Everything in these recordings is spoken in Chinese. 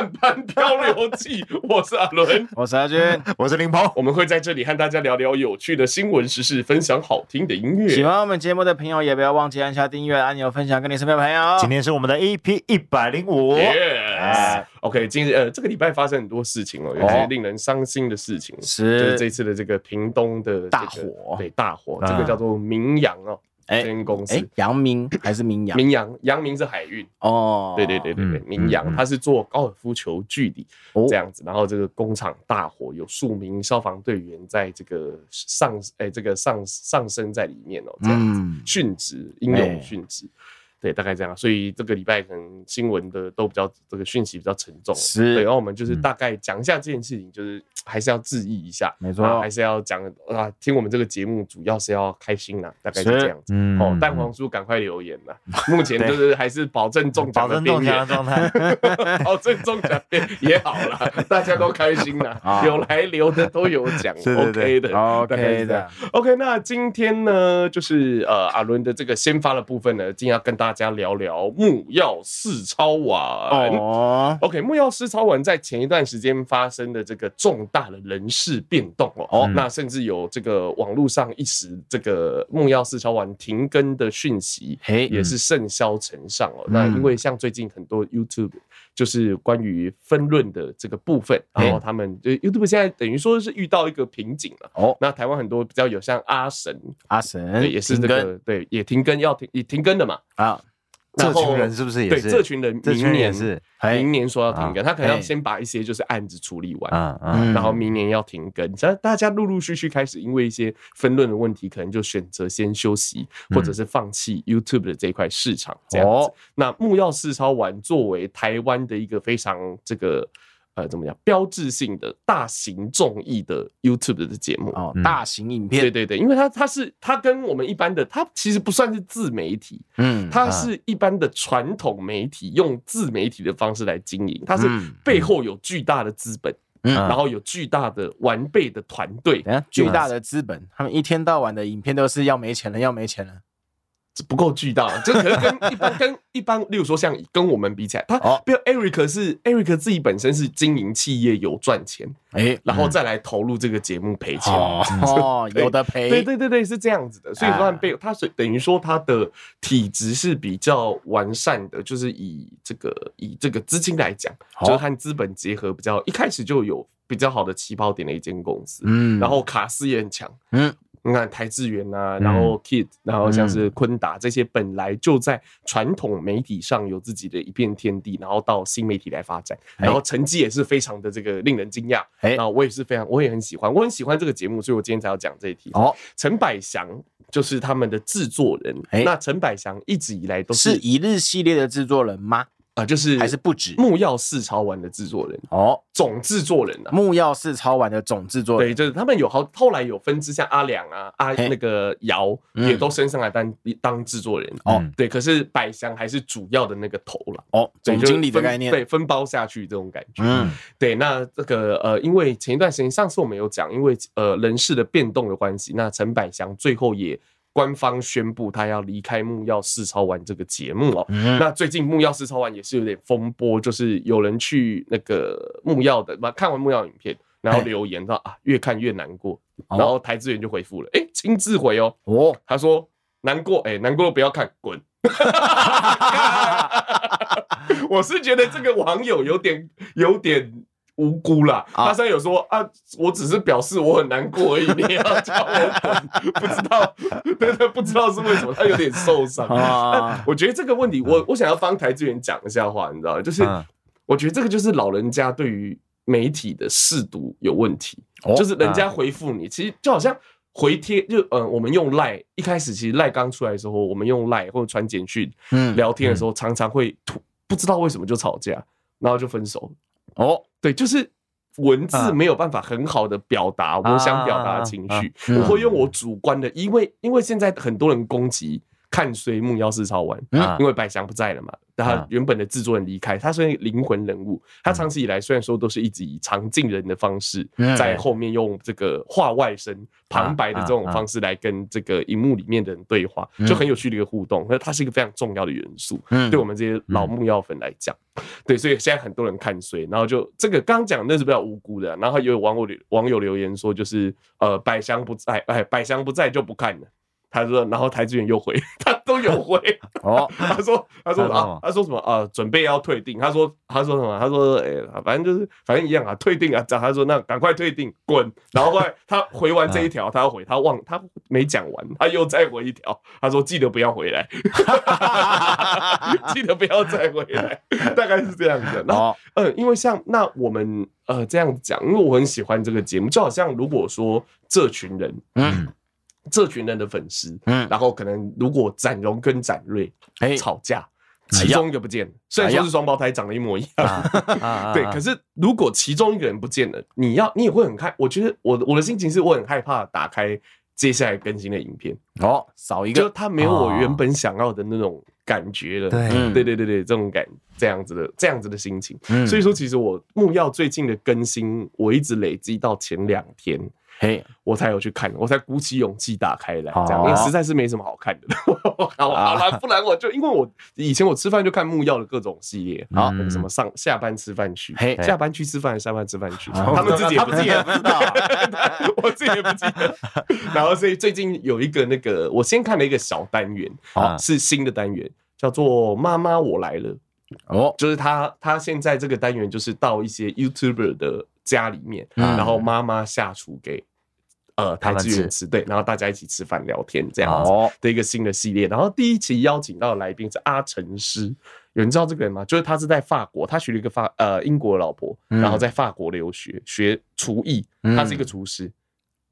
来到后段班漂流记，我是阿伦，我是阿军，我是林鹏，我们会在这里和大家聊聊有趣的新闻时事，分享好听的音乐。喜欢我们节目的朋友，也不要忘记按下订阅按钮，分享给你身边的朋友。今天是我们的 EP 一百零五，OK，今日呃这个礼拜发生很多事情哦，有些令人伤心的事情，是。就是这次的这个屏东的大火，对大火，这个叫做明扬哦。这间公司，阳明还是明扬？明扬，阳明是海运哦。对对对对对，明扬它是做高尔夫球具的这样子。然后这个工厂大火，有数名消防队员在这个上哎这个上上升在里面哦，这样子殉职，英勇殉职。对，大概这样，所以这个礼拜可能新闻的都比较这个讯息比较沉重，是。对，然后我们就是大概讲一下这件事情，就是 还是要质疑一下，没错，还是要讲啊，听我们这个节目主要是要开心啦，大概是这样子。哦，蛋黄叔赶快留言啦，目前就是还是保证中奖的边缘状态，保证中奖也好了，大家都开心啦，有来留的都有奖，OK 的，OK 的，OK。那今天呢，就是呃阿伦的这个先发的部分呢，今天要跟大家。大家聊聊木曜四超玩哦。OK，木曜四超玩在前一段时间发生的这个重大的人事变动哦。哦，那甚至有这个网络上一时这个木曜四超玩停更的讯息，也是甚嚣尘上哦。那因为像最近很多 YouTube 就是关于分论的这个部分，然后他们就 YouTube 现在等于说是遇到一个瓶颈了哦。那台湾很多比较有像阿神，阿神也是这个对，也停更要停也停更的嘛啊。这群人是不是也是？对，这群人明年是明年说要停更，他可能要先把一些就是案子处理完，然后明年要停更。这大家陆陆续续开始因为一些分论的问题，可能就选择先休息，或者是放弃 YouTube 的这一块市场这样子。那木曜四超玩作为台湾的一个非常这个。呃，怎么讲？标志性的大型综艺的 YouTube 的节目哦，大型影片，对对对，因为它它是它跟我们一般的，它其实不算是自媒体，嗯，它是一般的传统媒体用自媒体的方式来经营，它是背后有巨大的资本，嗯，然后有巨大的完备的团队，巨大的资本，他们一天到晚的影片都是要没钱了，要没钱了。不够巨大，这可能跟一般跟一般，例如说像跟我们比起来，他比如 Eric 是 Eric 自己本身是经营企业有赚钱，哎，然后再来投入这个节目赔钱，哦，有的赔，对对对对，是这样子的，所以说被他是等于说他的体质是比较完善的，就是以这个以这个资金来讲，就是和资本结合比较一开始就有比较好的起跑点的一间公司，嗯，然后卡斯也很强，嗯。你看台智源啊，然后 Kid，然后像是坤达这些本来就在传统媒体上有自己的一片天地，然后到新媒体来发展，然后成绩也是非常的这个令人惊讶。然后我也是非常，我也很喜欢，我很喜欢这个节目，所以我今天才要讲这一题。哦，陈百祥就是他们的制作人。那陈百祥一直以来都是一日系列的制作人吗？啊，就是还是不止。木曜四超玩的制作人哦，总制作人啊，木曜四超玩的总制作人，对，就是他们有好后来有分支，像阿良啊、阿那个姚也都升上来当当制作人哦，对，可是百祥还是主要的那个头了哦，总经理的概念，对，分包下去这种感觉，嗯，对，那这个呃，因为前一段时间上次我们有讲，因为呃人事的变动的关系，那陈百祥最后也。官方宣布他要离开木曜四超玩这个节目哦。那最近木曜四超玩也是有点风波，就是有人去那个木曜的，看完木曜影片，然后留言说啊，越看越难过。然后台资源就回复了，哎，亲自回哦，哦，他说难过，哎，难过不要看，滚。我是觉得这个网友有点有点。无辜啦，他现在有说啊，我只是表示我很难过而已，你要叫我滚，不知道，对对，不知道是为什么，他有点受伤。我觉得这个问题，我我想要帮台资源讲一下话，你知道吗？就是我觉得这个就是老人家对于媒体的试读有问题，就是人家回复你，其实就好像回贴，就呃，我们用赖一开始其实赖刚出来的时候，我们用赖或者传简讯聊天的时候，常常会突不知道为什么就吵架，然后就分手。哦，对，就是文字没有办法很好的表达我想表达的情绪，我会用我主观的，因为因为现在很多人攻击看衰木曜四超玩，因为百祥不在了嘛。他原本的制作人离开，他是灵魂人物。他长期以来虽然说都是一直以常进人的方式，在后面用这个话外声旁白的这种方式来跟这个荧幕里面的人对话，就很有趣的一个互动。那它是一个非常重要的元素，对我们这些老木曜粉来讲，对，所以现在很多人看衰，然后就这个刚讲那是比较无辜的，然后有网友网友留言说，就是呃百祥不在，哎百祥不在就不看了。他说，然后台资源又回，他都有回 哦。他说，他说啊，他说什么啊？准备要退订。他说，他说什么？他说，哎、欸，反正就是反正一样啊，退订啊。讲他说，那赶快退订，滚。然后后来他回完这一条，他要回，他忘，他没讲完，他又再回一条。他说，记得不要回来，记得不要再回来，大概是这样子。然后，嗯，因为像那我们呃这样讲，因为我很喜欢这个节目，就好像如果说这群人，嗯。这群人的粉丝，嗯，然后可能如果展荣跟展瑞吵架，其中一个不见了，虽然说是双胞胎，长得一模一样，对，可是如果其中一个人不见了，你要你也会很害，我觉得我我的心情是我很害怕打开接下来更新的影片。哦，少一个，就他没有我原本想要的那种感觉了，对，对对对对，这种感这样子的这样子的心情，所以说其实我木曜最近的更新，我一直累积到前两天。嘿，我才有去看，我才鼓起勇气打开来，这样，因为实在是没什么好看的。好了，不然我就因为我以前我吃饭就看木曜的各种系列，啊，什么上下班吃饭去，下班去吃饭，下班吃饭去，他们自己也不记得，我自己也不记得。然后所以最近有一个那个，我先看了一个小单元，啊，是新的单元，叫做“妈妈我来了”。哦，就是他他现在这个单元就是到一些 YouTuber 的家里面，然后妈妈下厨给。呃，台资源吃对，然后大家一起吃饭聊天这样子的一个新的系列。然后第一期邀请到的来宾是阿成师，有人知道这个人吗？就是他是在法国，他娶了一个法呃英国的老婆，然后在法国留学学厨艺，他是一个厨师，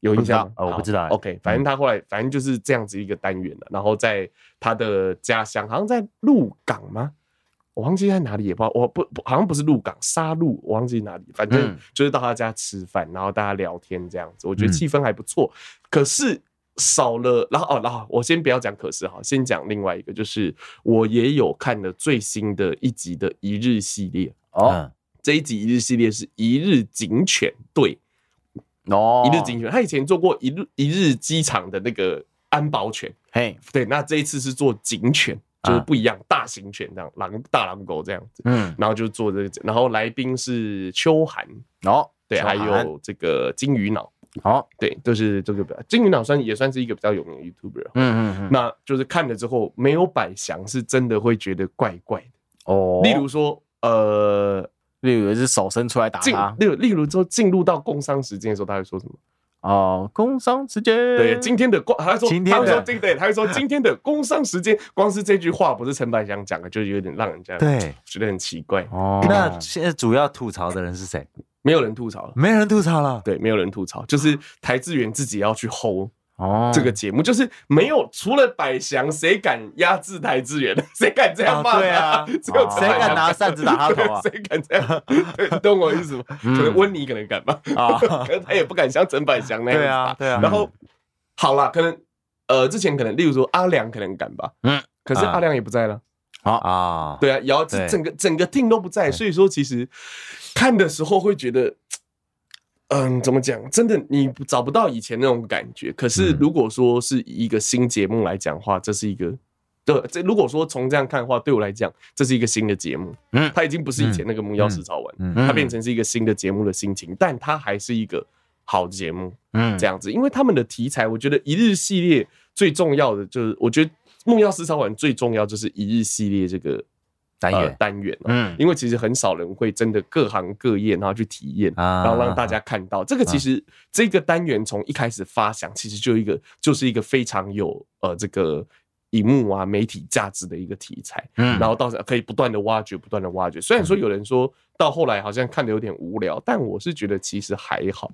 有印象？我不知道。OK，反正他后来反正就是这样子一个单元了。然后在他的家乡，好像在鹿港吗？我忘记在哪里，也不知道，我不好像不是鹿港沙鹿，我忘记哪里，反正就是到他家吃饭，然后大家聊天这样子，我觉得气氛还不错。可是少了，然后哦，然后我先不要讲可是哈，先讲另外一个，就是我也有看了最新的一集的一日系列哦，这一集一日系列是一日警犬队哦，一日警犬，他以前做过一日一日机场的那个安保犬，嘿，对，那这一次是做警犬。就是不一样，大型犬这样，狼大狼狗这样子，嗯，然后就做这个，然后来宾是秋寒，哦，对，还有这个金鱼脑，好，对，都是这个金鱼脑算也算是一个比较有名的 YouTuber，嗯嗯嗯，那就是看了之后没有百祥是真的会觉得怪怪的。哦，例如说，呃，例如是手伸出来打他，例如例如说进入到工伤时间的时候，他会说什么？哦，工商时间。对，今天的光，他说，他说，对对，他会说今天的工商时间，光是这句话不是陈百祥讲的，就有点让人家对觉得很奇怪。哦，那现在主要吐槽的人是谁？没有人吐槽了，没人吐槽了。对，没有人吐槽，就是台资源自己要去 hold。哦，这个节目就是没有除了百祥，谁敢压制台资源？谁敢这样骂？对啊，只有谁敢拿扇子打他头啊？谁敢这样？懂我意思吗？可能温妮可能敢吧，啊，可能他也不敢像陈百祥那样。对啊，对啊。然后好了，可能呃，之前可能例如说阿良可能敢吧，嗯，可是阿良也不在了。啊啊，对啊，然后整个整个 team 都不在，所以说其实看的时候会觉得。嗯，怎么讲？真的，你找不到以前那种感觉。可是，如果说是以一个新节目来讲的话，这是一个，对，这如果说从这样看的话，对我来讲，这是一个新的节目。嗯，它已经不是以前那个木曜4超玩，嗯，它变成是一个新的节目的心情，但它还是一个好节目。嗯，这样子，因为他们的题材，我觉得一日系列最重要的就是，我觉得木曜4超玩最重要就是一日系列这个。单元。单元，嗯，因为其实很少人会真的各行各业，然后去体验，然后让大家看到。这个。其实这个单元从一开始发想，其实就一个就是一个非常有呃这个荧幕啊媒体价值的一个题材，嗯，然后到时候可以不断的挖掘，不断的挖掘。虽然说有人说到后来好像看的有点无聊，但我是觉得其实还好，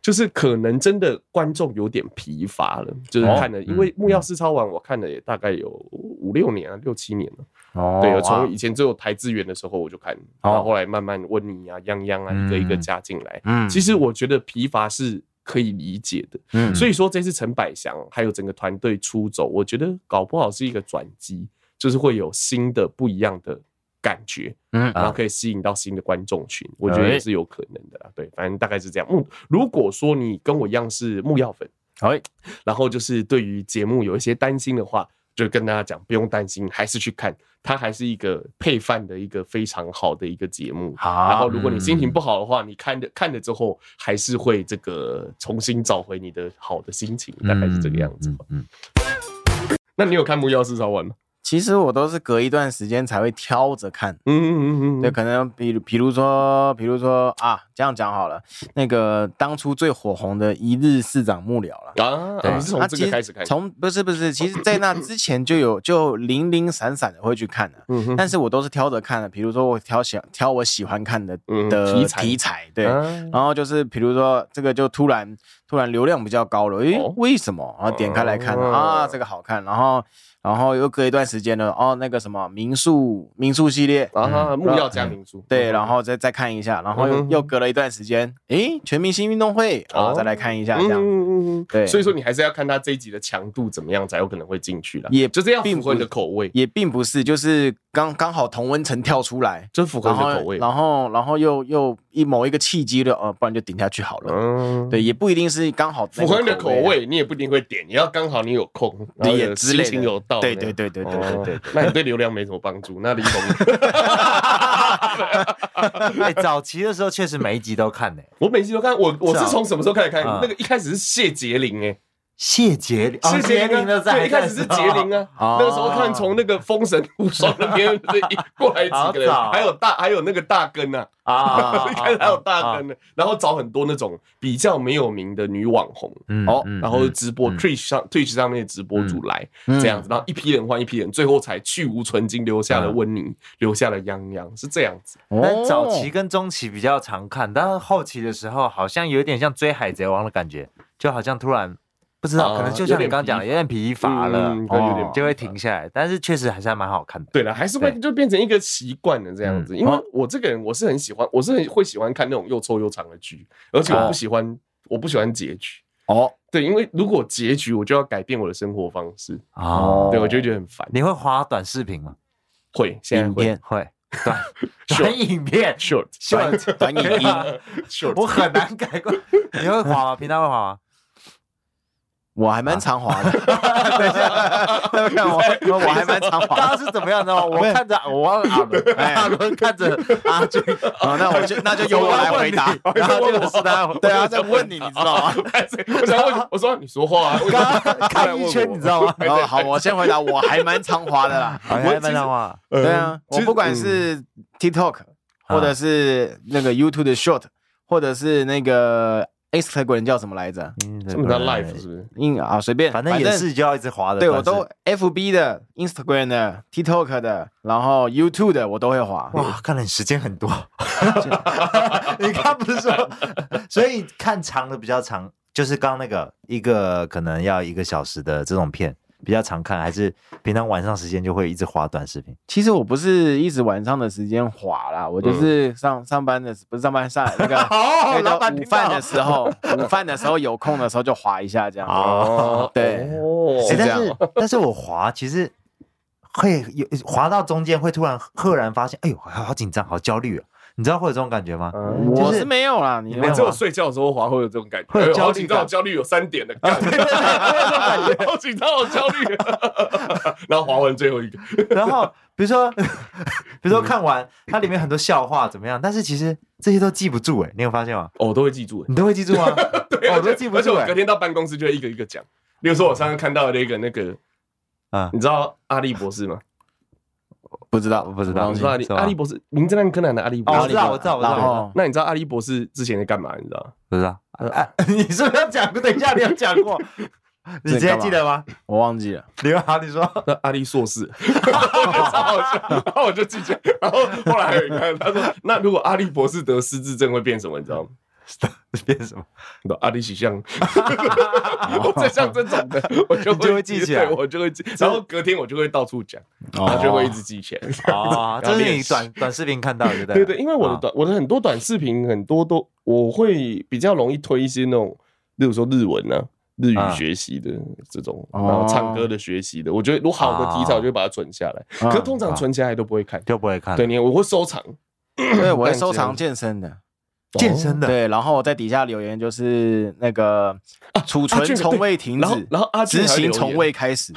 就是可能真的观众有点疲乏了，就是看了，因为木曜四超玩，我看了也大概有五六年了，六七年了。哦，对，从以前只有台资源的时候我就看，然后后来慢慢温妮啊、泱泱啊一个一个加进来。嗯，其实我觉得疲乏是可以理解的。嗯，所以说这次陈百祥还有整个团队出走，我觉得搞不好是一个转机，就是会有新的不一样的感觉，嗯，然后可以吸引到新的观众群，我觉得也是有可能的啦。对，反正大概是这样。木，如果说你跟我一样是木曜粉，好，然后就是对于节目有一些担心的话。就跟大家讲，不用担心，还是去看，它还是一个配饭的一个非常好的一个节目。好，然后如果你心情不好的话，你看着看了之后，还是会这个重新找回你的好的心情，大概是这个样子。嗯，那你有看《木曜四超玩》吗？其实我都是隔一段时间才会挑着看，嗯嗯嗯嗯，对，可能比如比如说，比如说啊，这样讲好了，那个当初最火红的一日市长幕僚了。啊，对，是从这个开始看，从不是不是，其实在那之前就有就零零散散的会去看的，嗯，但是我都是挑着看的，比如说我挑喜挑我喜欢看的的题材题材，对，然后就是比如说这个就突然突然流量比较高了，诶，为什么？然后点开来看啊，这个好看，然后。然后又隔一段时间呢，哦，那个什么民宿民宿系列啊，木曜加民宿，对，然后再再看一下，然后又又隔了一段时间，诶，全明星运动会，然后再来看一下，这样，嗯嗯对，所以说你还是要看他这一集的强度怎么样，才有可能会进去了，也就这样符合你的口味，也并不是，就是刚刚好同温层跳出来，真符合你的口味，然后然后又又一某一个契机的，呃，不然就顶下去好了，嗯，对，也不一定是刚好符合你的口味，你也不一定会点，你要刚好你有空，也心情有到。对对对对对对对，那你对流量没什么帮助。那李总，哎，早期的时候确实每一集都看呢。我每一集都看，我我是从什么时候开始看？那个一开始是谢杰林哎。谢杰林，谢杰林的在，一开始是杰林啊，那个时候看从那个封神无双那边过来几个人，还有大还有那个大根呐啊，一开始还有大根呢，然后找很多那种比较没有名的女网红，哦，然后直播 Twitch 上 Twitch 上面的直播主来这样子，然后一批人换一批人，最后才去无存菁，留下了温妮，留下了泱泱，是这样子。但早期跟中期比较常看，但是后期的时候好像有点像追海贼王的感觉，就好像突然。不知道，可能就像你刚刚讲的，有点疲乏了，就会停下来。但是确实还是还蛮好看的。对了，还是会就变成一个习惯了这样子。因为我这个人，我是很喜欢，我是很会喜欢看那种又臭又长的剧，而且我不喜欢，我不喜欢结局。哦，对，因为如果结局，我就要改变我的生活方式。哦，对，我就觉得很烦。你会滑短视频吗？会，现在会会短 短影片，short short 短影音，short。我很难改过。你会滑吗？平常会滑吗？我还蛮常滑的，等一下，我我还蛮常滑。刚刚是怎么样的？我看着我阿伦，阿伦看着阿俊，那我就那就由我来回答。然后这个是他，对啊，在问你，你知道吗？我想问，我说你说话啊，看一圈，你知道吗？好，我先回答，我还蛮常滑的啦，我还蛮常滑。对啊，我不管是 TikTok，或者是那个 YouTube 的 Short，或者是那个。Instagram 叫什么来着？什么叫 Life 是不是？嗯啊，随便，反正也是就要一直滑的。对，我都 FB 的、Instagram 的、TikTok 的，然后 YouTube 的我都会滑。哇，看来你时间很多。你看不是说，所以看长的比较长，就是刚刚那个一个可能要一个小时的这种片。比较常看，还是平常晚上时间就会一直滑短视频？其实我不是一直晚上的时间滑啦，我就是上上班的，不是上班上 那个那个午饭的时候，午饭的时候有空的时候就滑一下这样。哦，对，是这样。但是我滑其实会有滑到中间会突然赫然发现，哎呦，好紧张，好焦虑啊。你知道会有这种感觉吗？我是没有啦，你没有。只有睡觉的时候滑会有这种感觉，会有焦虑感。焦虑有三点的感觉，好紧张，好焦虑。然后滑完最后一个，然后比如说，比如说看完它里面很多笑话怎么样？但是其实这些都记不住哎，你有发现吗？哦，我都会记住，你都会记住吗？对，我都记不住。而且我隔天到办公室就会一个一个讲。比如说我上次看到的那个那个啊，你知道阿笠博士吗？不知道，我不知道。我知道阿笠阿笠博士，名侦探柯南的阿笠博士。我知道，我知道，我知道。那你知道阿笠博士之前在干嘛？你知道？不知道。你是不是要讲？等一下，你有讲过？你之前记得吗？我忘记了。你好，你说。那阿笠硕士，超好笑。然后我就记住。然后后来还有一个，他说：“那如果阿笠博士得失智症会变什么？你知道吗？” 变什么？阿里喜像，再像这种的，我就就会记起来，我就会记。然后隔天我就会到处讲，然后就会一直记起来。啊，这是你短短视频看到的，对 对，因为我的短我的很多短视频很多都我会比较容易推一些那种例如说日文呢、啊，日语学习的这种，然后唱歌的学习的，我觉得如果好的题材，我就会把它存下来。可是通常存起来都不会看，就不会看。对，你我会收藏，对，我会收藏健身的。健身的。对，然后我在底下留言就是那个储存从未停止，然后阿执行从未开始，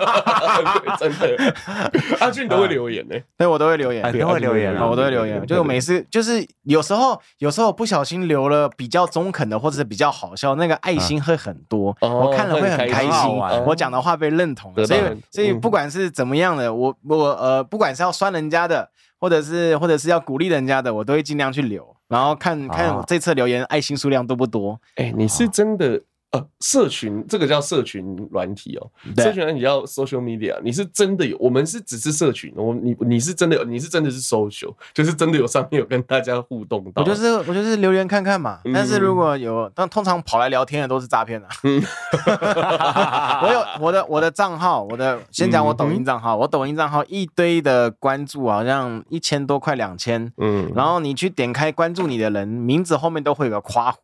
真的，阿俊都会留言呢，对我都会留言，都会留言，我都会留言，就每次就是有时候有时候不小心留了比较中肯的或者是比较好笑，那个爱心会很多，我看了会很开心，我讲的话被认同，所以所以不管是怎么样的，我我呃不管是要酸人家的，或者是或者是要鼓励人家的，我都会尽量去留。然后看看我这次留言爱心数量多不多？哎，你是真的呃，社群这个叫社群软体哦，社群软体叫 social media。你是真的有，我们是只是社群，我你你是真的有，你是真的是 social，就是真的有上面有跟大家互动到。我就是我就是留言看看嘛，但是如果有，但通常跑来聊天的都是诈骗的。嗯，我有我的我的账号，我的先讲我抖音账号，我抖音账号一堆的关注，好像一千多，快两千。嗯，然后你去点开关注你的人名字后面都会有个括弧。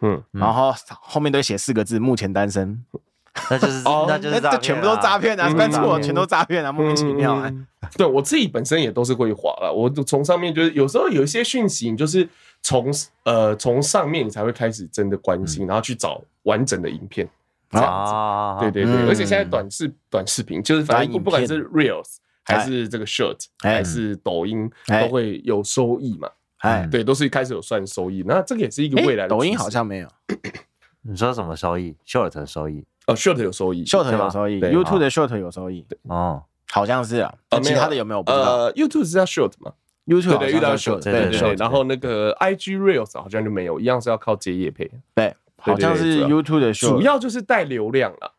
嗯，然后后面都写四个字：目前单身。那就是，那就是这全部都诈骗啊！关注我全都诈骗啊！莫名其妙。啊。对我自己本身也都是会滑了，我从上面就是有时候有一些讯息，你就是从呃从上面你才会开始真的关心，然后去找完整的影片啊。对对对，而且现在短视短视频就是反正不管是 Reels 还是这个 Short 还是抖音都会有收益嘛。哎，对，都是一开始有算收益，那这个也是一个未来的。抖音好像没有。你说什么收益？Short 的收益？哦，Short 有收益，Short 有收益，YouTube 的 Short 有收益。哦，好像是啊。其他的有没有？呃，YouTube 是叫 Short 嘛？YouTube 对遇到 Short，对对对。然后那个 IG Reels 好像就没有，一样是要靠接业配。对，好像是 YouTube 的 Short，主要就是带流量了。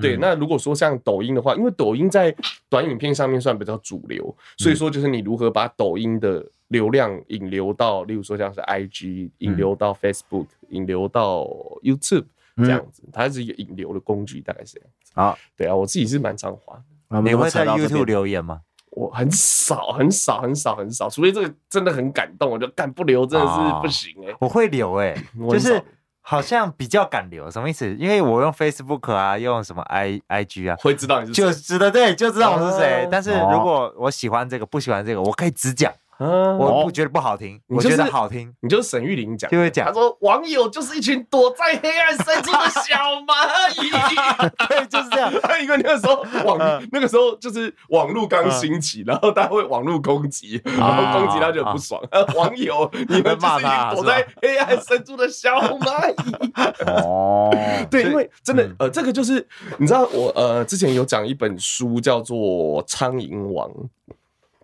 对，那如果说像抖音的话，因为抖音在短影片上面算比较主流，所以说就是你如何把抖音的流量引流到，例如说像是 IG 引流到 Facebook，引流到 YouTube 这样子，它是一个引流的工具，大概是这样子。啊，对啊，我自己是蛮常滑的。你会在 YouTube 留言吗？我很少，很少，很少，很少，除非这个真的很感动，我就干不留真的是不行哎。我会留 哎，就是。好像比较敢留，什么意思？因为我用 Facebook 啊，用什么 I IG 啊，会知道你是就知道对，就知道我是谁。但是如果我喜欢这个，不喜欢这个，我可以直讲。我不觉得不好听，我觉得好听。你就是沈玉玲讲，就会讲。他说网友就是一群躲在黑暗深处的小蚂蚁。对，就是这样。因为那个时候网 那个时候就是网络刚兴起，然后大家会网络攻击，然后攻击他就很不爽。网友，你们就是一群躲在黑暗深处的小蚂蚁。哦，对，因为真的呃，这个就是你知道我呃之前有讲一本书叫做《苍蝇王》。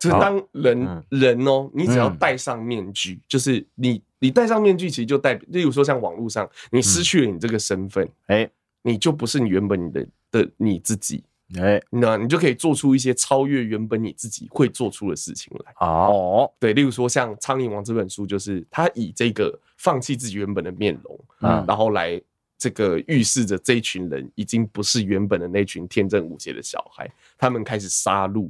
就是当人人哦，你只要戴上面具，就是你你戴上面具，其实就代表，例如说像网络上，你失去了你这个身份，哎，你就不是你原本你的的你自己，哎，那你就可以做出一些超越原本你自己会做出的事情来。哦，对，例如说像《苍蝇王》这本书，就是他以这个放弃自己原本的面容，嗯，然后来这个预示着这一群人已经不是原本的那群天真无邪的小孩，他们开始杀戮。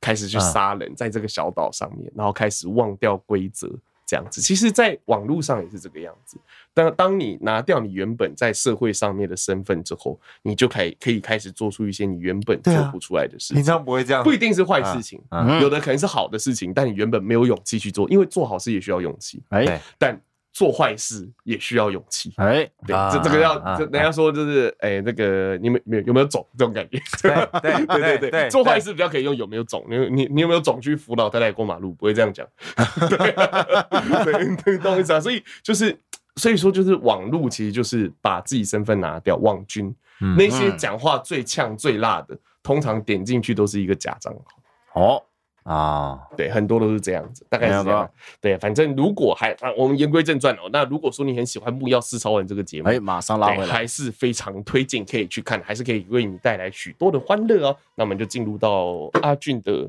开始去杀人，在这个小岛上面，然后开始忘掉规则，这样子。其实，在网络上也是这个样子。当当你拿掉你原本在社会上面的身份之后，你就可以可以开始做出一些你原本做不出来的事情。平常不会这样，不一定是坏事情，有的可能是好的事情，但你原本没有勇气去做，因为做好事也需要勇气。哎，但。做坏事也需要勇气，哎，对，这这个要，人家说就是，哎，那个你们有有没有种这种感觉？对 对对对对，做坏事比较可以用有没有种，你你你有没有种去扶老太太过马路？不会这样讲，对，对，懂我意思啊？所以就是，所以说就是网络其实就是把自己身份拿掉，网军那些讲话最呛最辣的，通常点进去都是一个假账号。哦。啊，对，很多都是这样子，大概是这样。对，反正如果还啊，我们言归正传哦。那如果说你很喜欢《木曜四超人》这个节目，哎，马上拉回来，还是非常推荐可以去看，还是可以为你带来许多的欢乐哦。那我们就进入到阿俊的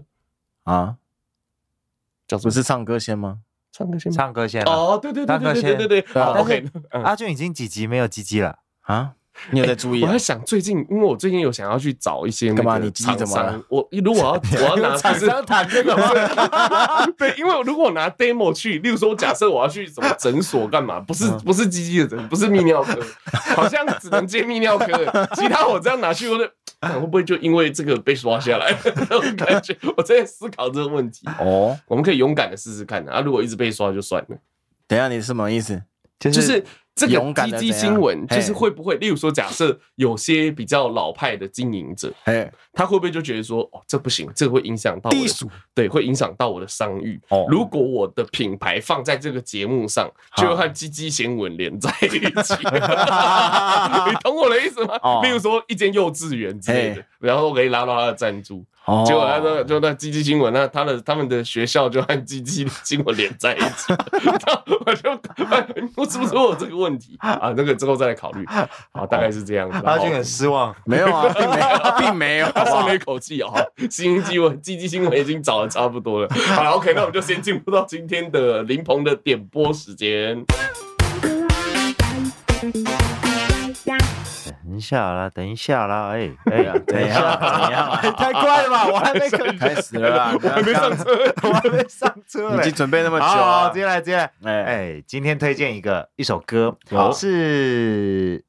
啊，叫做不是唱歌先吗？唱歌先，唱歌先哦，对对对对对对对。OK，阿俊已经几集没有鸡鸡了啊？你有在注意？我在想最近，因为我最近有想要去找一些那个厂商，我如果要 我要拿厂商谈这个吗？对，因为如果我拿 demo 去，例如说，假设我要去什么诊所干嘛？不是不是鸡鸡的诊，不是泌尿科，好像只能接泌尿科。其他我这样拿去，我的会不会就因为这个被刷下来？那种感觉，我在思考这个问题。哦，我们可以勇敢的试试看啊！如果一直被刷就算了。等一下，你是什么意思？就是。这个鸡鸡新闻就是会不会，例如说，假设有些比较老派的经营者，他会不会就觉得说，哦，这不行，这个会影响到我的，对，会影响到我的商誉。如果我的品牌放在这个节目上，就和鸡鸡新闻连在一起，你懂我的意思吗？例如说，一间幼稚园之类的，然后我可以拿到他的赞助。结果他说，就那鸡鸡新闻，那他的他们的学校就和鸡鸡新闻连在一起，我就我是不是我这个问题啊，那个之后再来考虑。好，大概是这样子。阿俊很失望，没有啊，并没有，并没有，他松了一口气啊。新鸡闻，鸡鸡新闻已经找的差不多了。好了，OK，那我们就先进入到今天的林鹏的点播时间。等一下啦，等一下啦，哎哎呀，等一下，怎样？太快了吧，我还没开始了，我还没上车，我还没上车，已经准备那么久。好，接下来，接下来，哎，今天推荐一个一首歌，是，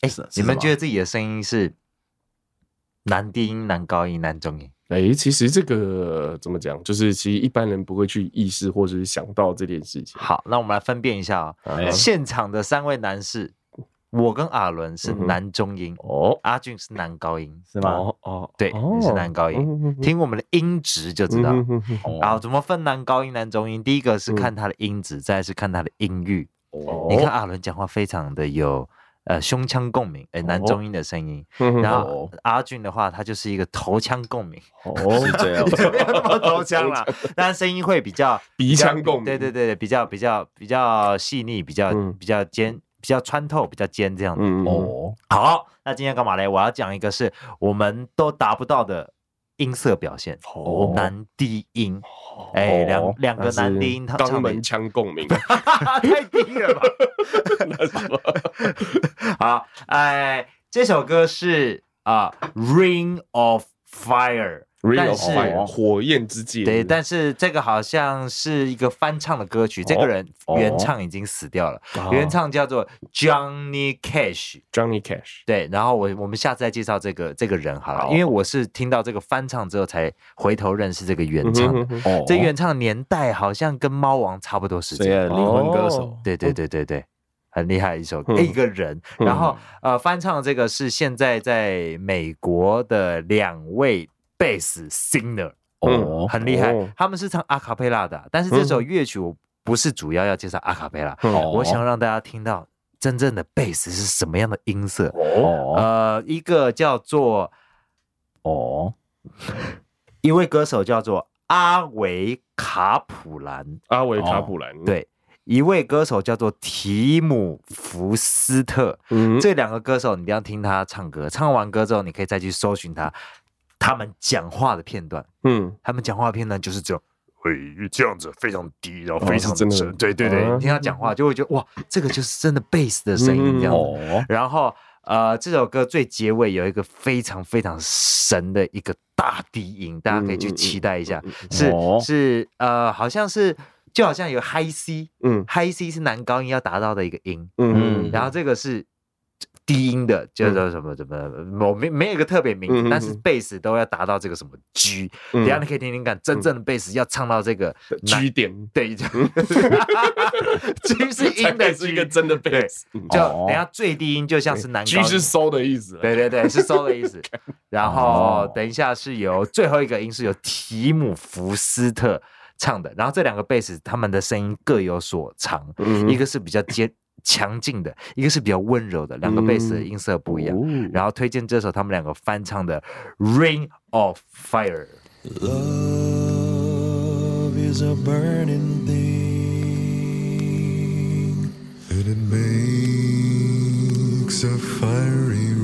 哎，你们觉得自己的声音是男低音、男高音、男中音？哎，其实这个怎么讲？就是其实一般人不会去意识或者是想到这件事情。好，那我们来分辨一下啊，现场的三位男士。我跟阿伦是男中音哦，阿俊是男高音是吗？哦哦，对，是男高音。听我们的音质就知道。然后怎么分男高音、男中音？第一个是看他的音质，再是看他的音域。哦，你看阿伦讲话非常的有呃胸腔共鸣，哎，男中音的声音。然后阿俊的话，他就是一个头腔共鸣。哦，是这样，没有那么头腔了，但声音会比较鼻腔共鸣。对对对对，比较比较比较细腻，比较比较尖。比较穿透，比较尖，这样子。嗯、哦，好，那今天干嘛嘞？我要讲一个是我们都达不到的音色表现。哦，男低音。哎、欸，两两个男低音，他肛门腔共鸣，太低了吧？那什么？好，哎，这首歌是啊，呃《Ring of Fire》。但是火焰之戒，对，但是这个好像是一个翻唱的歌曲，这个人原唱已经死掉了，原唱叫做 Johnny Cash，Johnny Cash，对，然后我我们下次再介绍这个这个人好了，因为我是听到这个翻唱之后才回头认识这个原唱的，这原唱年代好像跟猫王差不多时间，灵魂歌手，对对对对对，很厉害一首一个人，然后呃翻唱这个是现在在美国的两位。贝斯 singer 哦，很厉害，他们是唱阿卡贝拉的，但是这首乐曲我不是主要要介绍阿卡贝拉，我想让大家听到真正的贝斯是什么样的音色。哦，呃，一个叫做哦，一位歌手叫做阿维卡普兰，阿维卡普兰，对，一位歌手叫做提姆福斯特，嗯。这两个歌手你一定要听他唱歌，唱完歌之后你可以再去搜寻他。他们讲话的片段，嗯，他们讲话的片段就是这种，会这样子非常低，然后非常真的，对对对，你听他讲话就会觉得哇，这个就是真的贝斯的声音这样。然后呃，这首歌最结尾有一个非常非常神的一个大低音，大家可以去期待一下，是是呃，好像是就好像有 high C，嗯，high C 是男高音要达到的一个音，嗯，然后这个是。低音的叫做什么什么，我没没有一个特别名字，但是贝斯都要达到这个什么 G，等下你可以听听看，真正的贝斯要唱到这个 G 点，对，G 是音的，是一个真的贝斯，就等下最低音就像是男高，G 是收的意思，对对对，是收的意思。然后等一下是由最后一个音是由提姆福斯特唱的，然后这两个贝斯他们的声音各有所长，一个是比较尖。强劲的，一个是比较温柔的，两个贝斯的音色不一样。嗯、然后推荐这首他们两个翻唱的《Ring of Fire》。Love is a burning thing, and it makes a fiery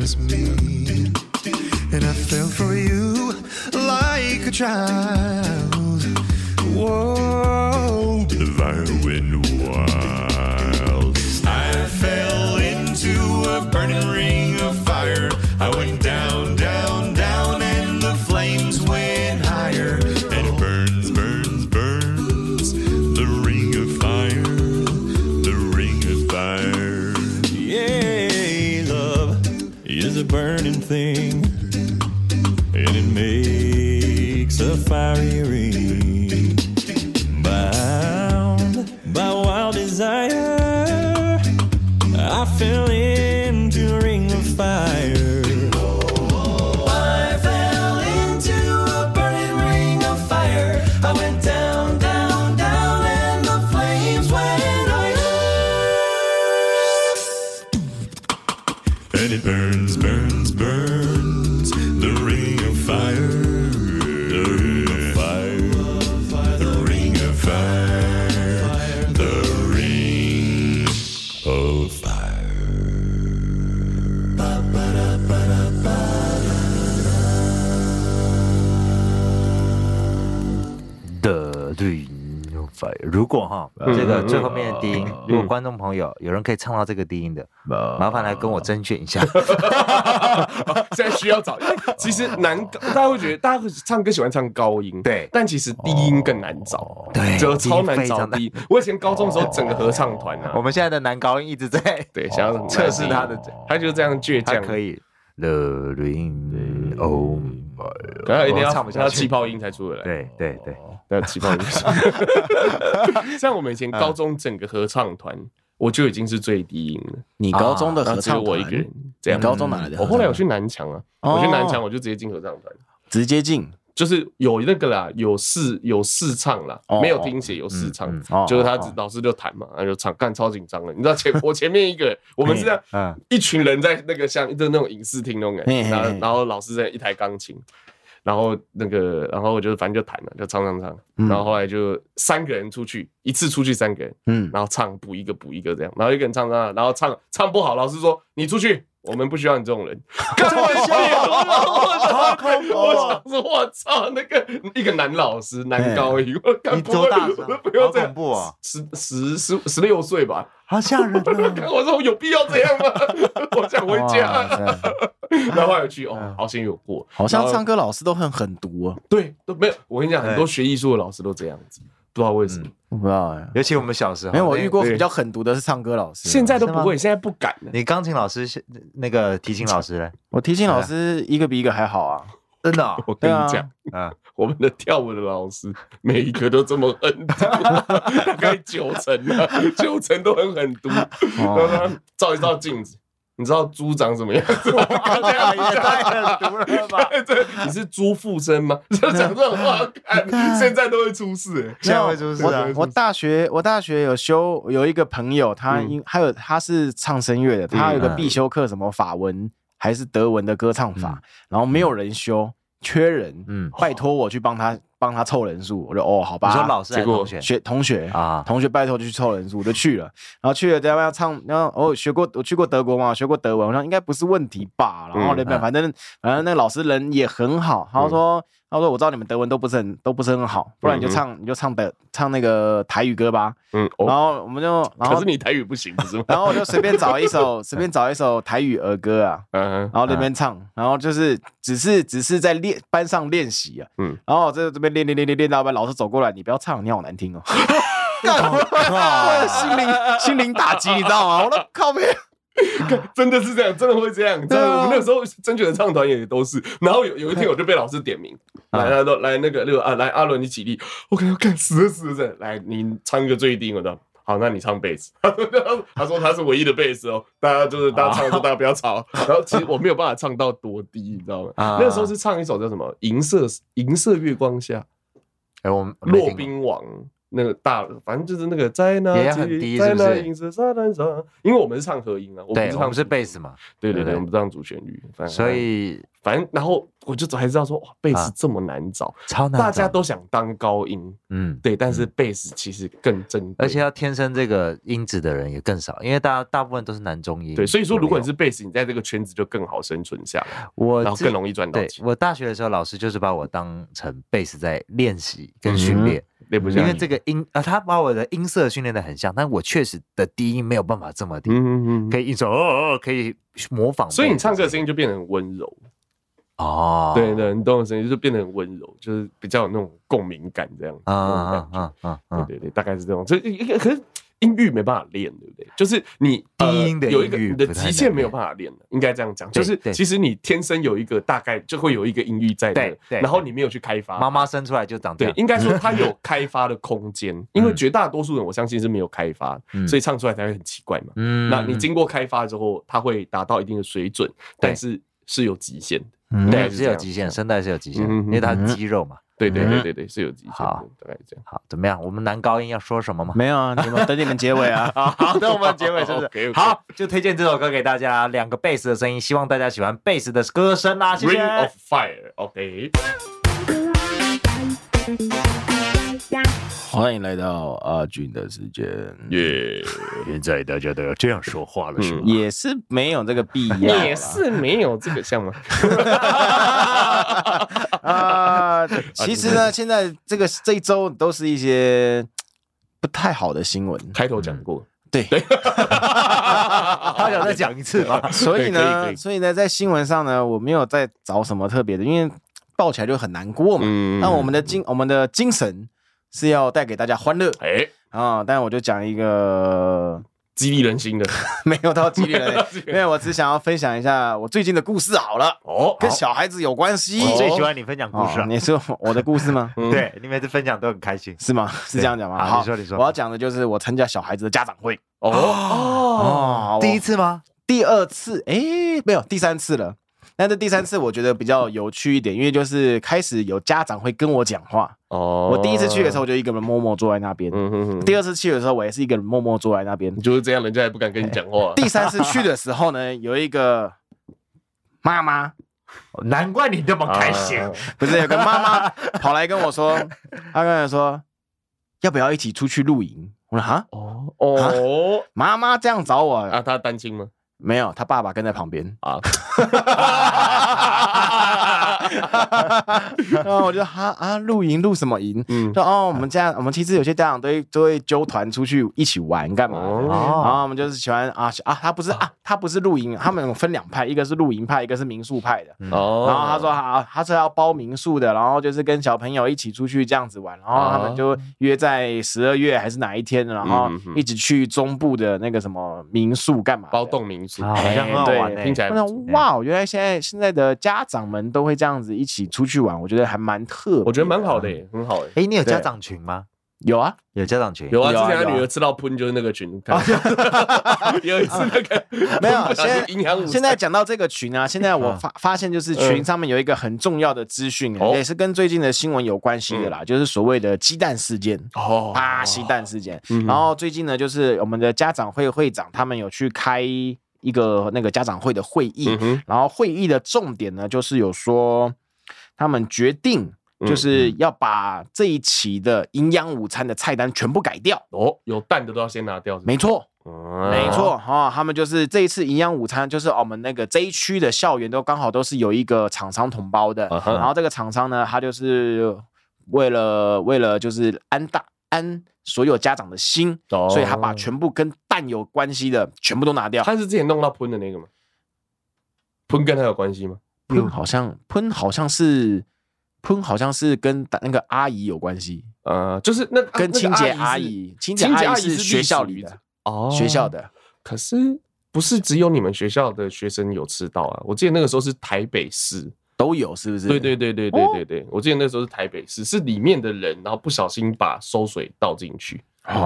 meet. And I fell for you like a child. Whoa, is a burning thing, and it makes a fiery ring. Bound by wild desire, I fell into 果哈。这个最后面的低音，如果观众朋友有人可以唱到这个低音的，麻烦来跟我甄选一下。现在需要找，其实男大家会觉得大家会唱歌喜欢唱高音，对，但其实低音更难找，对，就超难找低。音。我以前高中的时候，整个合唱团啊，我们现在的男高音一直在对想要测试他的，他就这样倔强，可以。The ring fire，可能一定要唱不下气泡音才出得来。对对对，要气泡音。像我们以前高中整个合唱团，我就已经是最低音了。你高中的合唱团，我一个人这样。高中哪来的？我后来有去南强啊，我去南强我就直接进合唱团，直接进。就是有那个啦，有试有试唱啦，没有听写，有试唱，就是他老师就弹嘛，然后就唱，干超紧张的。你知道前 我前面一个，我们是这样，一群人在那个像就那种影视厅那种感觉，然后然后老师在一台钢琴，然后那个然后我就反正就弹了，就唱唱唱，然后后来就三个人出去，一次出去三个人，嗯，然后唱补一个补一个这样，然后一个人唱唱，然后唱唱不好，老师说你出去。我们不需要你这种人，开玩笑，好恐怖！我想说，我操，那个一个男老师，男高音，我干不会，不要这样，恐怖啊！十十十十六岁吧，好吓人啊！我说有必要这样吗？我想回家。然后 后来去哦，好像有过，好像唱歌老师都很狠毒啊。对，都没有。我跟你讲，很多学艺术的老师都这样子。不知道为什么，我不知道哎。尤其我们小时候，没有我遇过比较狠毒的是唱歌老师，现在都不会，现在不敢了。你钢琴老师，那个提琴老师嘞？我提琴老师一个比一个还好啊，真的。我跟你讲啊，我们的跳舞的老师每一个都这么狠毒，大概九成啊，九成都很狠毒。照一照镜子。你知道猪长什么样子吗？也太狠毒了吧！你是猪附身吗？就讲这种话，看现在都会出事，现在会出事啊！我大学我大学有修，有一个朋友，他因还有他是唱声乐的，他有个必修课，什么法文还是德文的歌唱法，然后没有人修，缺人，嗯，拜托我去帮他。帮他凑人数，我就哦，好吧。你说老师还是同学？学同学啊，同学拜托就去凑人数，我就去了。然后去了，在那边唱，然后哦，学过，我去过德国嘛，学过德文，我想应该不是问题吧。然后那边反正反正那老师人也很好，他说他说我知道你们德文都不是很都不是很好，不然你就唱你就唱的唱那个台语歌吧。嗯，然后我们就，可是你台语不行不是吗？然后我就随便找一首 随便找一首台语儿歌啊，然后那边唱，然后就是只是只是在练班上练习啊，嗯，然后这这边练练练练练到班，老师走过来，你不要唱，你好难听哦，心灵心灵打击，你知道吗？我都靠边，真的是这样，真的会这样。真的，我们那时候甄选的唱团也都是。然后有有一天，我就被老师点名，来来都来那个那个啊，来阿伦你起立，我感觉干死了死了，来你唱一个最低我的。好，那你唱贝斯。他 说他说他是唯一的贝斯哦，大家就是大家唱的时候大家不要吵。然后其实我没有办法唱到多低，你知道吗？那时候是唱一首叫什么《银色银色月光下》。哎，我们骆宾王。那个大，反正就是那个在那也很低，是不是？因为我们是唱和音啊，我们是唱是贝斯嘛，对对对，我们唱主旋律，所以反正然后我就还知道说，哇，贝斯这么难找，超难，大家都想当高音，嗯，对，但是贝斯其实更珍贵，而且要天生这个音质的人也更少，因为大家大部分都是男中音，对，所以说如果你是贝斯，你在这个圈子就更好生存下来，我然后更容易赚到钱。我大学的时候，老师就是把我当成贝斯在练习跟训练。因为这个音啊，他把我的音色训练的很像，但我确实的低音没有办法这么低，嗯嗯可以一首哦哦，可以模仿，所以你唱歌的声音就变得很温柔。哦，对对，你懂我声音就变得很温柔，就是比较有那种共鸣感这样啊啊啊啊，对对对，大概是这种，这一个可是。音域没办法练，对不对？就是你低音的有一个你的极限没有办法练的，应该这样讲。就是其实你天生有一个大概就会有一个音域在的，然后你没有去开发，妈妈生出来就长。对，应该说它有开发的空间，因为绝大多数人我相信是没有开发，所以唱出来才会很奇怪嘛。嗯，那你经过开发之后，它会达到一定的水准，但是是有极限的，对，是有极限，声带是有极限，因为它是肌肉嘛。对对对对对，是有极限。好，大概这样。好，怎么样？我们男高音要说什么吗？没有啊，你们等你们结尾啊。好，等我们结尾是不是？好，就推荐这首歌给大家，两个贝斯的声音，希望大家喜欢贝斯的歌声啦。谢谢。Ring of Fire，OK。欢迎来到阿军的时间。耶，现在大家都要这样说话了，是吗？也是没有这个必要，也是没有这个项目？啊，其实呢，现在这个这一周都是一些不太好的新闻。开头讲过，对，他想再讲一次吧？所以呢，所以呢，在新闻上呢，我没有再找什么特别的，因为抱起来就很难过嘛。那我们的精，我们的精神。是要带给大家欢乐，哎啊！但我就讲一个激励人心的，没有到激励人心，因为我只想要分享一下我最近的故事好了。哦，跟小孩子有关系。我最喜欢你分享故事了，你说我的故事吗？对，你每次分享都很开心，是吗？是这样讲吗？好，你说你说。我要讲的就是我参加小孩子的家长会。哦哦，第一次吗？第二次？哎，没有，第三次了。但是第三次我觉得比较有趣一点，因为就是开始有家长会跟我讲话。哦，我第一次去的时候，我就一个人默默坐在那边。嗯哼哼。第二次去的时候，我也是一个人默默坐在那边。就是这样，人家也不敢跟你讲话。第三次去的时候呢，有一个妈妈，难怪你这么开心。不是有个妈妈跑来跟我说，她跟我说要不要一起出去露营？我说哈哦哦，妈妈这样找我啊？她单亲吗？没有，他爸爸跟在旁边啊。然后我就哈啊，露营露什么营？嗯，说哦，我们家我们其实有些家长都会都会揪团出去一起玩干嘛？哦，然后我们就是喜欢啊啊，他不是啊，他不是露营，他们分两派，一个是露营派，一个是民宿派的。哦，然后他说好，他说要包民宿的，然后就是跟小朋友一起出去这样子玩，然后他们就约在十二月还是哪一天，然后一起去中部的那个什么民宿干嘛？包栋民宿，好像很好玩，听起来哇，原来现在现在的家长们都会这样子一起出去玩，我觉得还蛮特别，我觉得蛮好的，很好哎。哎，你有家长群吗？有啊，有家长群，有啊。之前他女儿吃到喷就是那个群，有。一次那个 没有。现在现在讲到这个群啊，现在我发发现就是群上面有一个很重要的资讯，也是跟最近的新闻有关系的啦，就是所谓的鸡蛋事件。哦，巴西蛋事件。然后最近呢，就是我们的家长会会长他们有去开一个那个家长会的会议，然后会议的重点呢，就是有说他们决定。就是要把这一期的营养午餐的菜单全部改掉。哦，有蛋的都要先拿掉。没错，没错哈，他们就是这一次营养午餐，就是我们那个这一区的校园都刚好都是有一个厂商同胞的，然后这个厂商呢，他就是为了为了就是安大安所有家长的心，所以他把全部跟蛋有关系的全部都拿掉。他是之前弄到喷的那个吗？喷跟他有关系吗？喷好像喷好像是。喷好像是跟那个阿姨有关系，呃，就是那跟清洁阿姨，清洁阿姨是学校里的哦，学校的。可是不是只有你们学校的学生有吃到啊？我记得那个时候是台北市都有，是不是？对对对对对对对，我记得那时候是台北市，是里面的人，然后不小心把收水倒进去。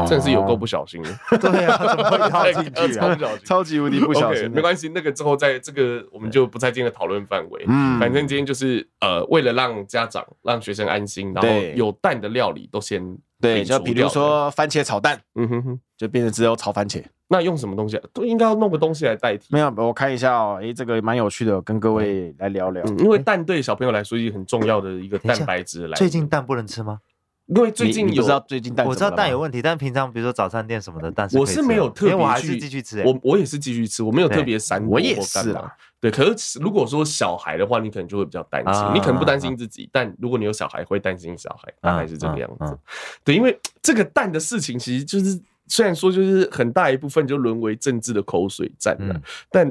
真的是有够不小心的，对啊，怎么会倒进去啊？超级无敌不小心。没关系，那个之后在这个我们就不在今天的讨论范围。嗯，反正今天就是呃，为了让家长、让学生安心，然后有蛋的料理都先对，就比如说番茄炒蛋，嗯哼哼，就变成只有炒番茄。那用什么东西？都应该要弄个东西来代替。没有，我看一下哦，诶，这个蛮有趣的，跟各位来聊聊。因为蛋对小朋友来说是很重要的一个蛋白质来。最近蛋不能吃吗？因为最近有知道最近蛋，我知道蛋有问题，但平常比如说早餐店什么的蛋，我是没有特别，我还是继续吃。我我也是继续吃，我没有特别闪。我也是啊。对，可是如果说小孩的话，你可能就会比较担心。你可能不担心自己，但如果你有小孩，会担心小孩，大概是这个样子。对，因为这个蛋的事情，其实就是虽然说就是很大一部分就沦为政治的口水战了，但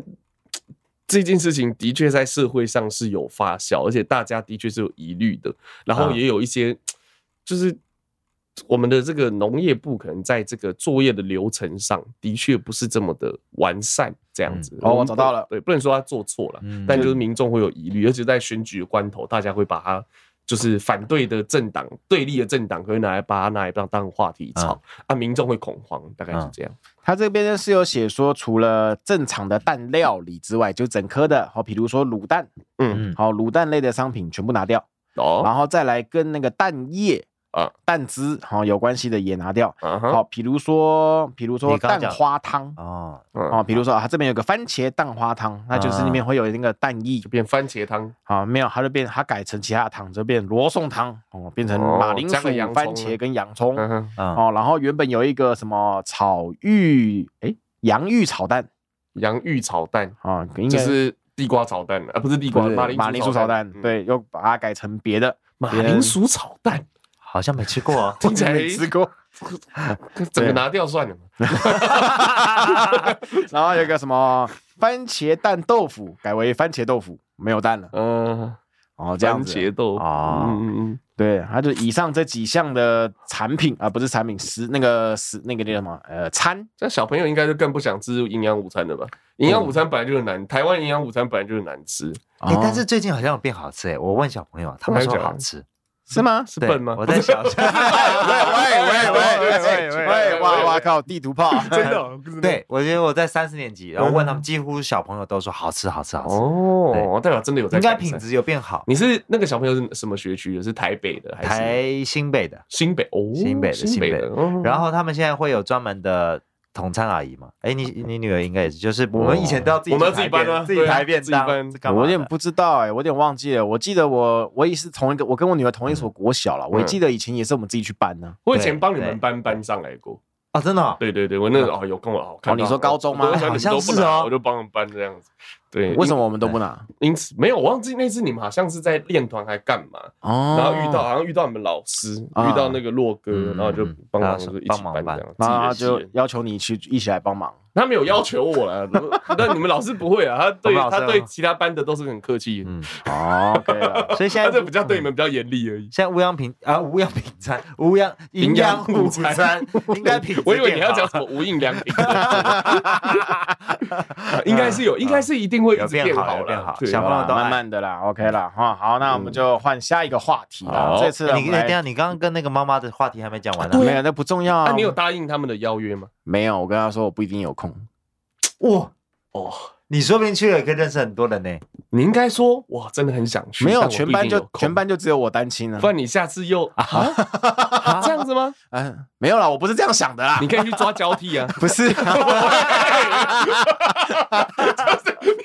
这件事情的确在社会上是有发酵，而且大家的确是有疑虑的，然后也有一些。就是我们的这个农业部可能在这个作业的流程上的确不是这么的完善，这样子。哦，我找到了，对，不能说他做错了，但就是民众会有疑虑，而且在选举的关头，大家会把他就是反对的政党、对立的政党，可以拿来把它拿来当当话题炒，啊，民众会恐慌，大概是这样。他这边呢是有写说，除了正常的蛋料理之外，就整颗的，好，比如说卤蛋，嗯，好，卤蛋类的商品全部拿掉，哦，然后再来跟那个蛋液。啊，蛋汁好有关系的也拿掉，好，比如说，比如说蛋花汤啊，哦，比如说啊，这边有个番茄蛋花汤，那就是里面会有那个蛋液，就变番茄汤。好，没有，它就变，它改成其他的汤，就变罗宋汤哦，变成马铃薯、番茄跟洋葱哦，然后原本有一个什么炒玉，哎，洋芋炒蛋，洋芋炒蛋啊，就是地瓜炒蛋啊，不是地瓜，马铃马铃薯炒蛋，对，又把它改成别的马铃薯炒蛋。好像没吃过，哦，听起来没吃过，整个拿掉算了。然后有个什么番茄蛋豆腐，改为番茄豆腐，没有蛋了。嗯，哦，这样子。番茄豆腐啊，嗯嗯，对，它就以上这几项的产品啊，不是产品，食那个食那个叫什么？呃，餐。这小朋友应该就更不想吃营养午餐了吧？营养午餐本来就是难，台湾营养午餐本来就是难吃。哎，但是最近好像有变好吃哎，我问小朋友，他们说好吃。是吗？是笨吗？我在想，喂喂喂喂喂喂！哇哇靠！地图炮，真的？对，我觉得我在三四年级，然后问他们，几乎小朋友都说好吃，好吃，好吃。哦，代表真的有在，应该品质有变好。你是那个小朋友是什么学区的？是台北的还是台新北的？新北哦，新北的，新北的。然后他们现在会有专门的。同餐阿姨嘛，哎，你 你女儿应该也是，就是我们以前都要自己，我们自己搬啊？自己排便当，我有点不知道哎，我有点忘记了。我记得我我也是同一个，我跟我女儿同一所国小了。我记得以前也是我们自己去搬呢。我以前帮你们搬搬上来过啊，真的？对对对，我那个哦有跟我好看哦，你说高中吗？好像 是哦，我就帮他们搬这样子。对，为什么我们都不拿？因此没有，我忘记那次你们好像是在练团还干嘛？哦，然后遇到好像遇到你们老师，遇到那个洛哥，然后就帮忙一起搬这样，然后他就要求你去一起来帮忙。他没有要求我了，但你们老师不会啊，他对 他对其他班的都是很客气。嗯，哦，OK 了，所以现在就比较对你们比较严厉而已。现在无氧品啊，无氧品餐，无氧营养午餐，应该品。我以为你要讲什么无印良品，应该是有，应该是一定会有变好变好，小朋友都慢慢的啦，OK 了哈。好，那我们就换下一个话题了。这次你等下，你刚刚跟那个妈妈的话题还没讲完呢。没有，那不重要。那你有答应他们的邀约吗？没有，我跟他说我不一定有空。哇哦，你说不定去了也可以认识很多人呢。你应该说哇，真的很想去。没有，全班就全班就只有我单亲了。不然你下次又 啊这样子吗？嗯，没有啦，我不是这样想的啦。你可以去抓交替啊。不是，就是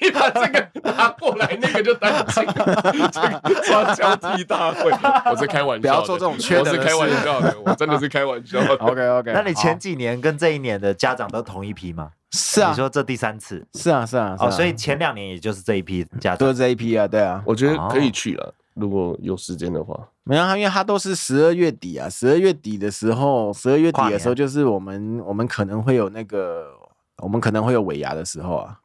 你把这个拿过来，那个就单亲。这个抓交替大会，我是开玩笑，不要做这种缺德的事。我是开玩笑的，我真的是开玩笑。OK OK，那你前几年跟这一年的家长都同一批吗？是啊，你说这第三次是啊是啊哦，所以前两年也就是这一批家长，都是这一批啊，对啊，我觉得可以去了，如果有时间的话。没有，因为他都是十二月底啊，十二月底的时候，十二月底的时候就是我们我们可能会有那个，我们可能会有尾牙的时候啊。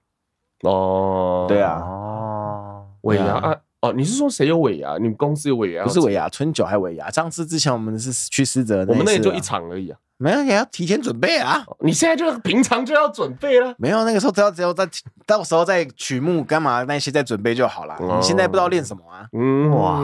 哦，对啊，哦，尾牙啊，哦，你是说谁有尾牙？你们公司有尾牙？不是尾牙，春酒还尾牙。上次之前我们是去狮子，我们那也就一场而已啊。没有，也要提前准备啊！你现在就平常就要准备了。没有，那个时候只要只要在到时候在曲目干嘛那些再准备就好了。你现在不知道练什么啊？嗯，哇，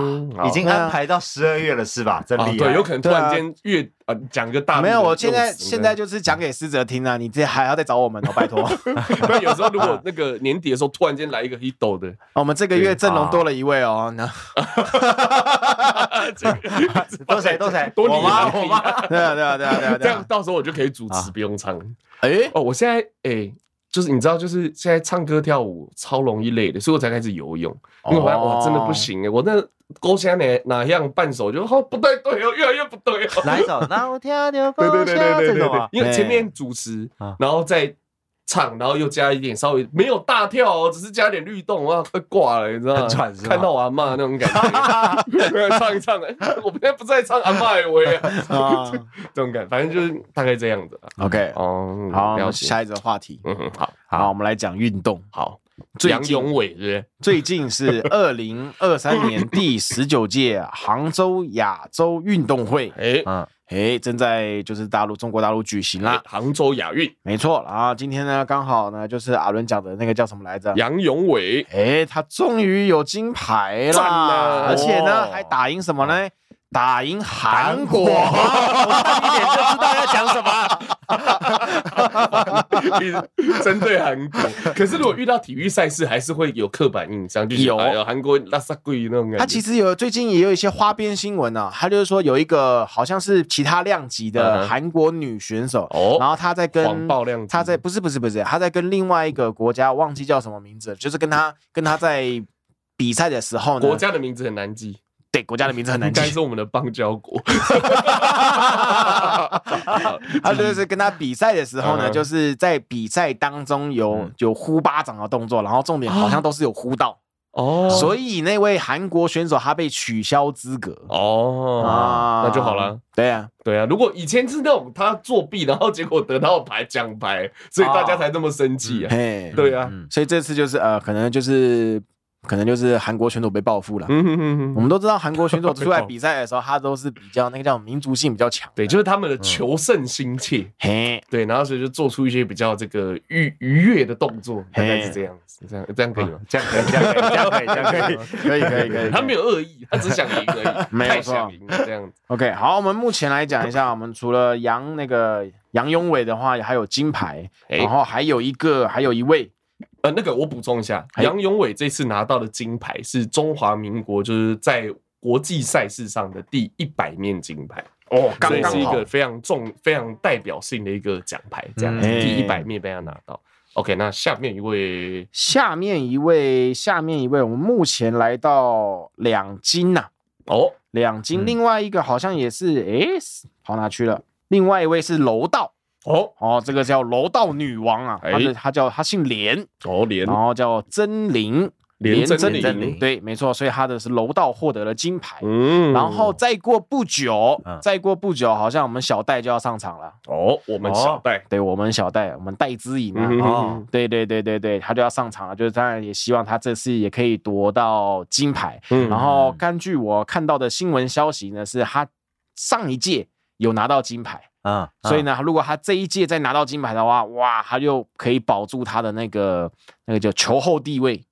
已经安排到十二月了是吧？真厉害。对，有可能突然间月啊讲个大。没有，我现在现在就是讲给思哲听啊，你这还要再找我们哦，拜托。不然有时候如果那个年底的时候突然间来一个 hit 的，我们这个月阵容多了一位哦。那 多谁多谁？多你吗？我吗？对啊对啊对啊对啊，这样到时候我就可以主持，不用唱。哎哦，我现在哎。就是你知道，就是现在唱歌跳舞超容易累的，所以我才开始游泳。因为我发现哇，真的不行哎，我那勾下哪哪样伴手就哦不对对哦，越来越不对哦。哪一首？那我跳跳勾对对对对对对，因为前面主持，然后再。唱，然后又加一点稍微没有大跳哦，只是加点律动，哇，快挂了，你知道吗？看到我阿嬷那种感觉，唱一唱，我现在不在唱阿嬷的喂 啊，这种感，反正就是大概这样子。OK，哦，好，下一个话题，嗯，好，好，我们来讲运动。好，杨勇纬对，最近是二零二三年第十九届杭州亚洲运动会，哎，嗯。哎，正在就是大陆中国大陆举行啦，杭州亚运，没错。然后今天呢，刚好呢，就是阿伦讲的那个叫什么来着？杨永伟，哎，他终于有金牌啦，而且呢，哦、还打赢什么呢？打赢韩国，一点就知道要讲什么。针对韩国，可是如果遇到体育赛事，还是会有刻板印象，就是有。韩国拉萨贵那种感觉。他其实有最近也有一些花边新闻啊，他就是说有一个好像是其他量级的韩国女选手，哦，然后他在跟他在不是不是不是他在跟另外一个国家忘记叫什么名字，就是跟他跟他在比赛的时候呢，国家的名字很难记。对，国家的名字很难记，应该是我们的邦交国。他就是跟他比赛的时候呢，就是在比赛当中有有呼巴掌的动作，然后重点好像都是有呼到。哦，所以那位韩国选手他被取消资格。哦啊，那就好了。对啊，对啊，如果以前是那种他作弊，然后结果得到牌奖牌，所以大家才这么生气啊。对啊，所以这次就是呃，可能就是。可能就是韩国选手被报复了。嗯哼哼哼，我们都知道韩国选手出来 比赛的时候，他都是比较那个叫民族性比较强。对，就是他们的求胜心切。嘿，对，然后所以就做出一些比较这个愉愉悦的动作，大概是这样子。这样这样可以吗？这样可以，这样可以，这样可以，可以，可以，可以，可以。他没有恶意，他只想赢而已。没有错，想赢这样子。OK，好，我们目前来讲一下，我们除了杨那个杨永伟的话，还有金牌，然后还有一个，还有一位。呃，那个我补充一下，杨永伟这次拿到的金牌是中华民国就是在国际赛事上的第一百面金牌哦，刚刚是一个非常重、非常代表性的一个奖牌，这样子、嗯、第一百面被他拿到。OK，那下面一位，下面一位，下面一位，我们目前来到两金呐、啊，哦，两金，另外一个好像也是，哎、欸，跑哪去了？另外一位是柔道。哦。哦，这个叫楼道女王啊，她是她叫她姓连。哦连，然后叫曾玲连曾玲，对，没错，所以她的是楼道获得了金牌。嗯，然后再过不久，再过不久，好像我们小戴就要上场了。哦，我们小戴，对我们小戴，我们戴资颖啊，哦，对对对对对，他就要上场了，就是当然也希望他这次也可以夺到金牌。嗯，然后根据我看到的新闻消息呢，是他上一届有拿到金牌。嗯，所以呢，如果他这一届再拿到金牌的话，哇，他就可以保住他的那个那个叫球后地位。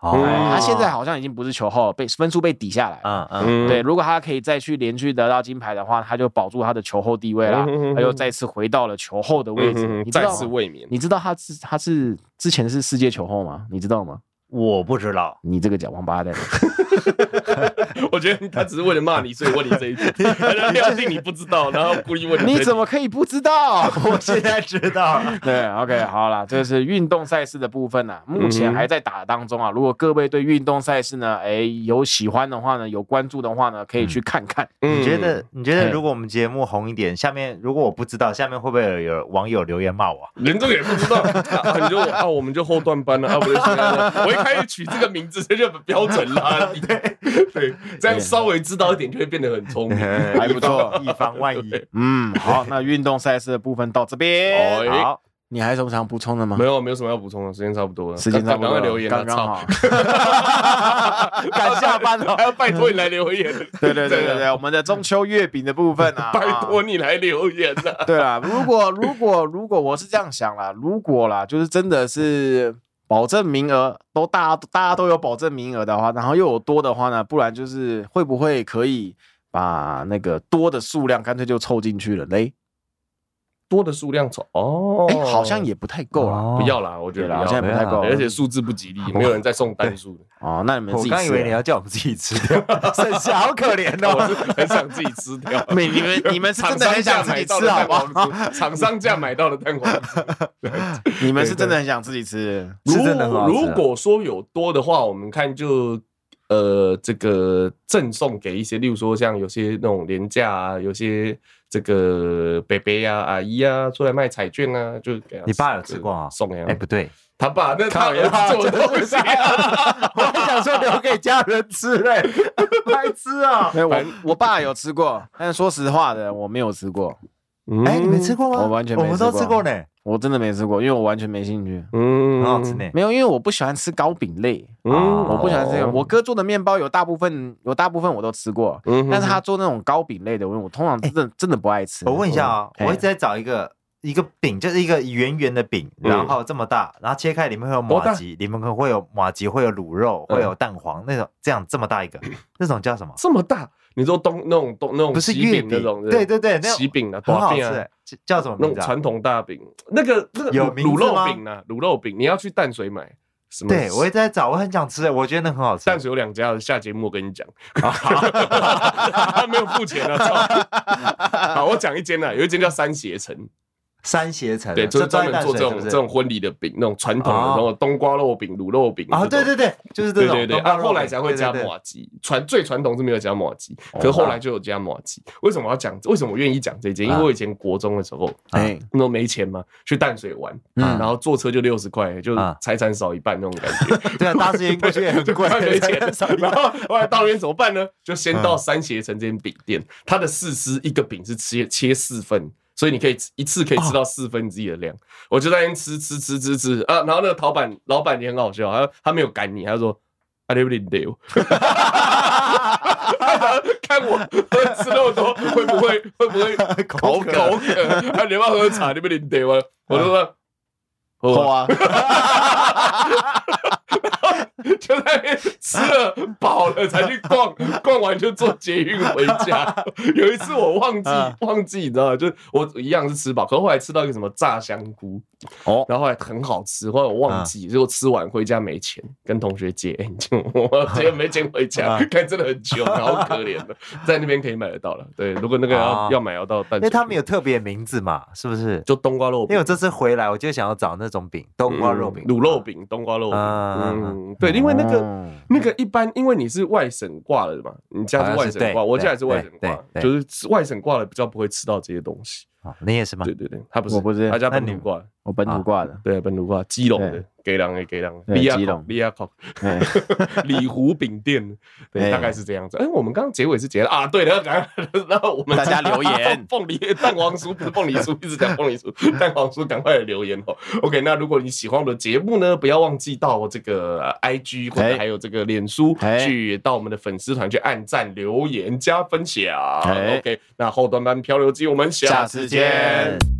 哦，他现在好像已经不是球后，被分数被抵下来。嗯嗯，对，如果他可以再去连续得到金牌的话，他就保住他的球后地位了，他又再次回到了球后的位置，再次卫冕。你知道他是他是之前是世界球后吗？你知道吗？我不知道，你这个假王八蛋。我觉得他只是为了骂你，所以问你这一句。他料定你不知道，然后故意问你。你怎么可以不知道？我现在知道了。对，OK，好了，这是运动赛事的部分呢、啊，目前还在打当中啊。如果各位对运动赛事呢，哎，有喜欢的话呢，有关注的话呢，可以去看看。嗯、你觉得？你觉得如果我们节目红一点，下面如果我不知道，下面会不会有有网友留言骂我？连这个也不知道，啊、你就啊，我们就后段班了啊，不是？我一开始取这个名字，这就标准了。对对。这样稍微知道一点，就会变得很聪明，还不错，以防万一。嗯，好，那运动赛事的部分到这边。好，你还有什么想补充的吗？没有，没有什么要补充的，时间差不多了。时间差不多了，留言，刚刚好。赶下班了，还要拜托你来留言。对对对对对，我们的中秋月饼的部分啊，拜托你来留言了。对啦，如果如果如果我是这样想啦，如果啦，就是真的是。保证名额都大家大家都有保证名额的话，然后又有多的话呢，不然就是会不会可以把那个多的数量干脆就凑进去了嘞？多的数量凑哦，哎，好像也不太够了，不要啦，我觉得好像不太够，而且数字不吉利，没有人在送单数的 哦。那你们自己，我刚以为你要叫我们自己吃掉，剩下好可怜哦，我是很想自己吃掉。你你们你们是真的很想自己吃好不好？厂商价买到的蛋黄酥，你们是真的很想自己吃，是真的。如果说有多的话，我们看就。呃，这个赠送给一些，例如说像有些那种廉价啊，有些这个伯伯呀、阿姨啊出来卖彩券啊，就给他。你爸有吃过啊？送呀？哎，不对，他爸那他也做东西啊，我还想说留给家人吃嘞，白吃啊！我我爸有吃过，但是说实话的，我没有吃过。哎，你没吃过吗？我完全没吃过，我们都吃过呢。我真的没吃过，因为我完全没兴趣。嗯，很好吃呢。没有，因为我不喜欢吃糕饼类。嗯，我不喜欢吃。我哥做的面包有大部分有大部分我都吃过，嗯但是他做那种糕饼类的，我我通常真的真的不爱吃。我问一下啊，我一直在找一个一个饼，就是一个圆圆的饼，然后这么大，然后切开里面会有马吉，里面可能会有马吉，会有卤肉，会有蛋黄那种，这样这么大一个，那种叫什么？这么大？你说东那种东那种不是月饼那种？对对对，那喜饼啊，很好吃。叫什么名字？传统大饼，那个那个有卤肉饼呢？卤肉饼，你要去淡水买。对，我也在找，我很想吃，我觉得那很好吃。淡水有两家，下节目我跟你讲。他 没有付钱啊！好，我讲一间呢，有一间叫三协城。三协城对，就是专门做这种这种婚礼的饼，那种传统的，然后冬瓜肉饼、卤肉饼啊，对对对，就是这种。对对对，啊，后来才会加麻吉，传最传统是没有加麻吉，可是后来就有加麻吉。为什么要讲？为什么我愿意讲这件？因为我以前国中的时候，哎，那时候没钱嘛，去淡水玩，然后坐车就六十块，就财产少一半那种感觉。对啊，搭时间过去也很贵，没 钱。然后后来到那边怎么办呢？就先到三协城这间饼店，它的四丝一个饼是切切四份。所以你可以一次可以吃到四分之一的量，我就在那边吃吃吃吃吃。啊，然后那个老板老板也很好笑，他他没有赶你，他说啊你不能丢，看我吃那么多会不会会不会 口渴？啊你要喝茶？你不能丢啊，我就说喝啊。就在那边吃了饱了才去逛，逛完就坐捷运回家。有一次我忘记忘记，你知道吗？就我一样是吃饱，可是后来吃到一个什么炸香菇哦，然后后来很好吃，后来我忘记，结果吃完回家没钱，跟同学借，就我结果没钱回家，看真的很穷，好可怜的，在那边可以买得到了。对，如果那个要要买要到，因为他们有特别名字嘛，是不是？就冬瓜肉饼。因为我这次回来，我就想要找那种饼，冬瓜肉饼、卤肉饼、冬瓜肉饼。嗯，对。因为那个那个一般，因为你是外省挂的嘛，你家是外省挂，我家也是外省挂，就是外省挂的比较不会吃到这些东西。你也是吗？对对对，他不是，我不是，他家本土挂，我本土挂的，对，本土挂，基隆的，给狼的给狼，基隆，利亚口，里湖饼店，对，大概是这样子。哎，我们刚刚结尾是结了。啊，对的，然后我们大家 留言，凤梨蛋黄酥不是凤梨酥，一直讲凤梨酥，蛋黄酥，赶快来留言哦。OK，那如果你喜欢我的节目呢，不要忘记到这个 IG 或者还有这个脸书去到我们的粉丝团去按赞、留言、加分享。OK，那后端班漂流记，我们下次见。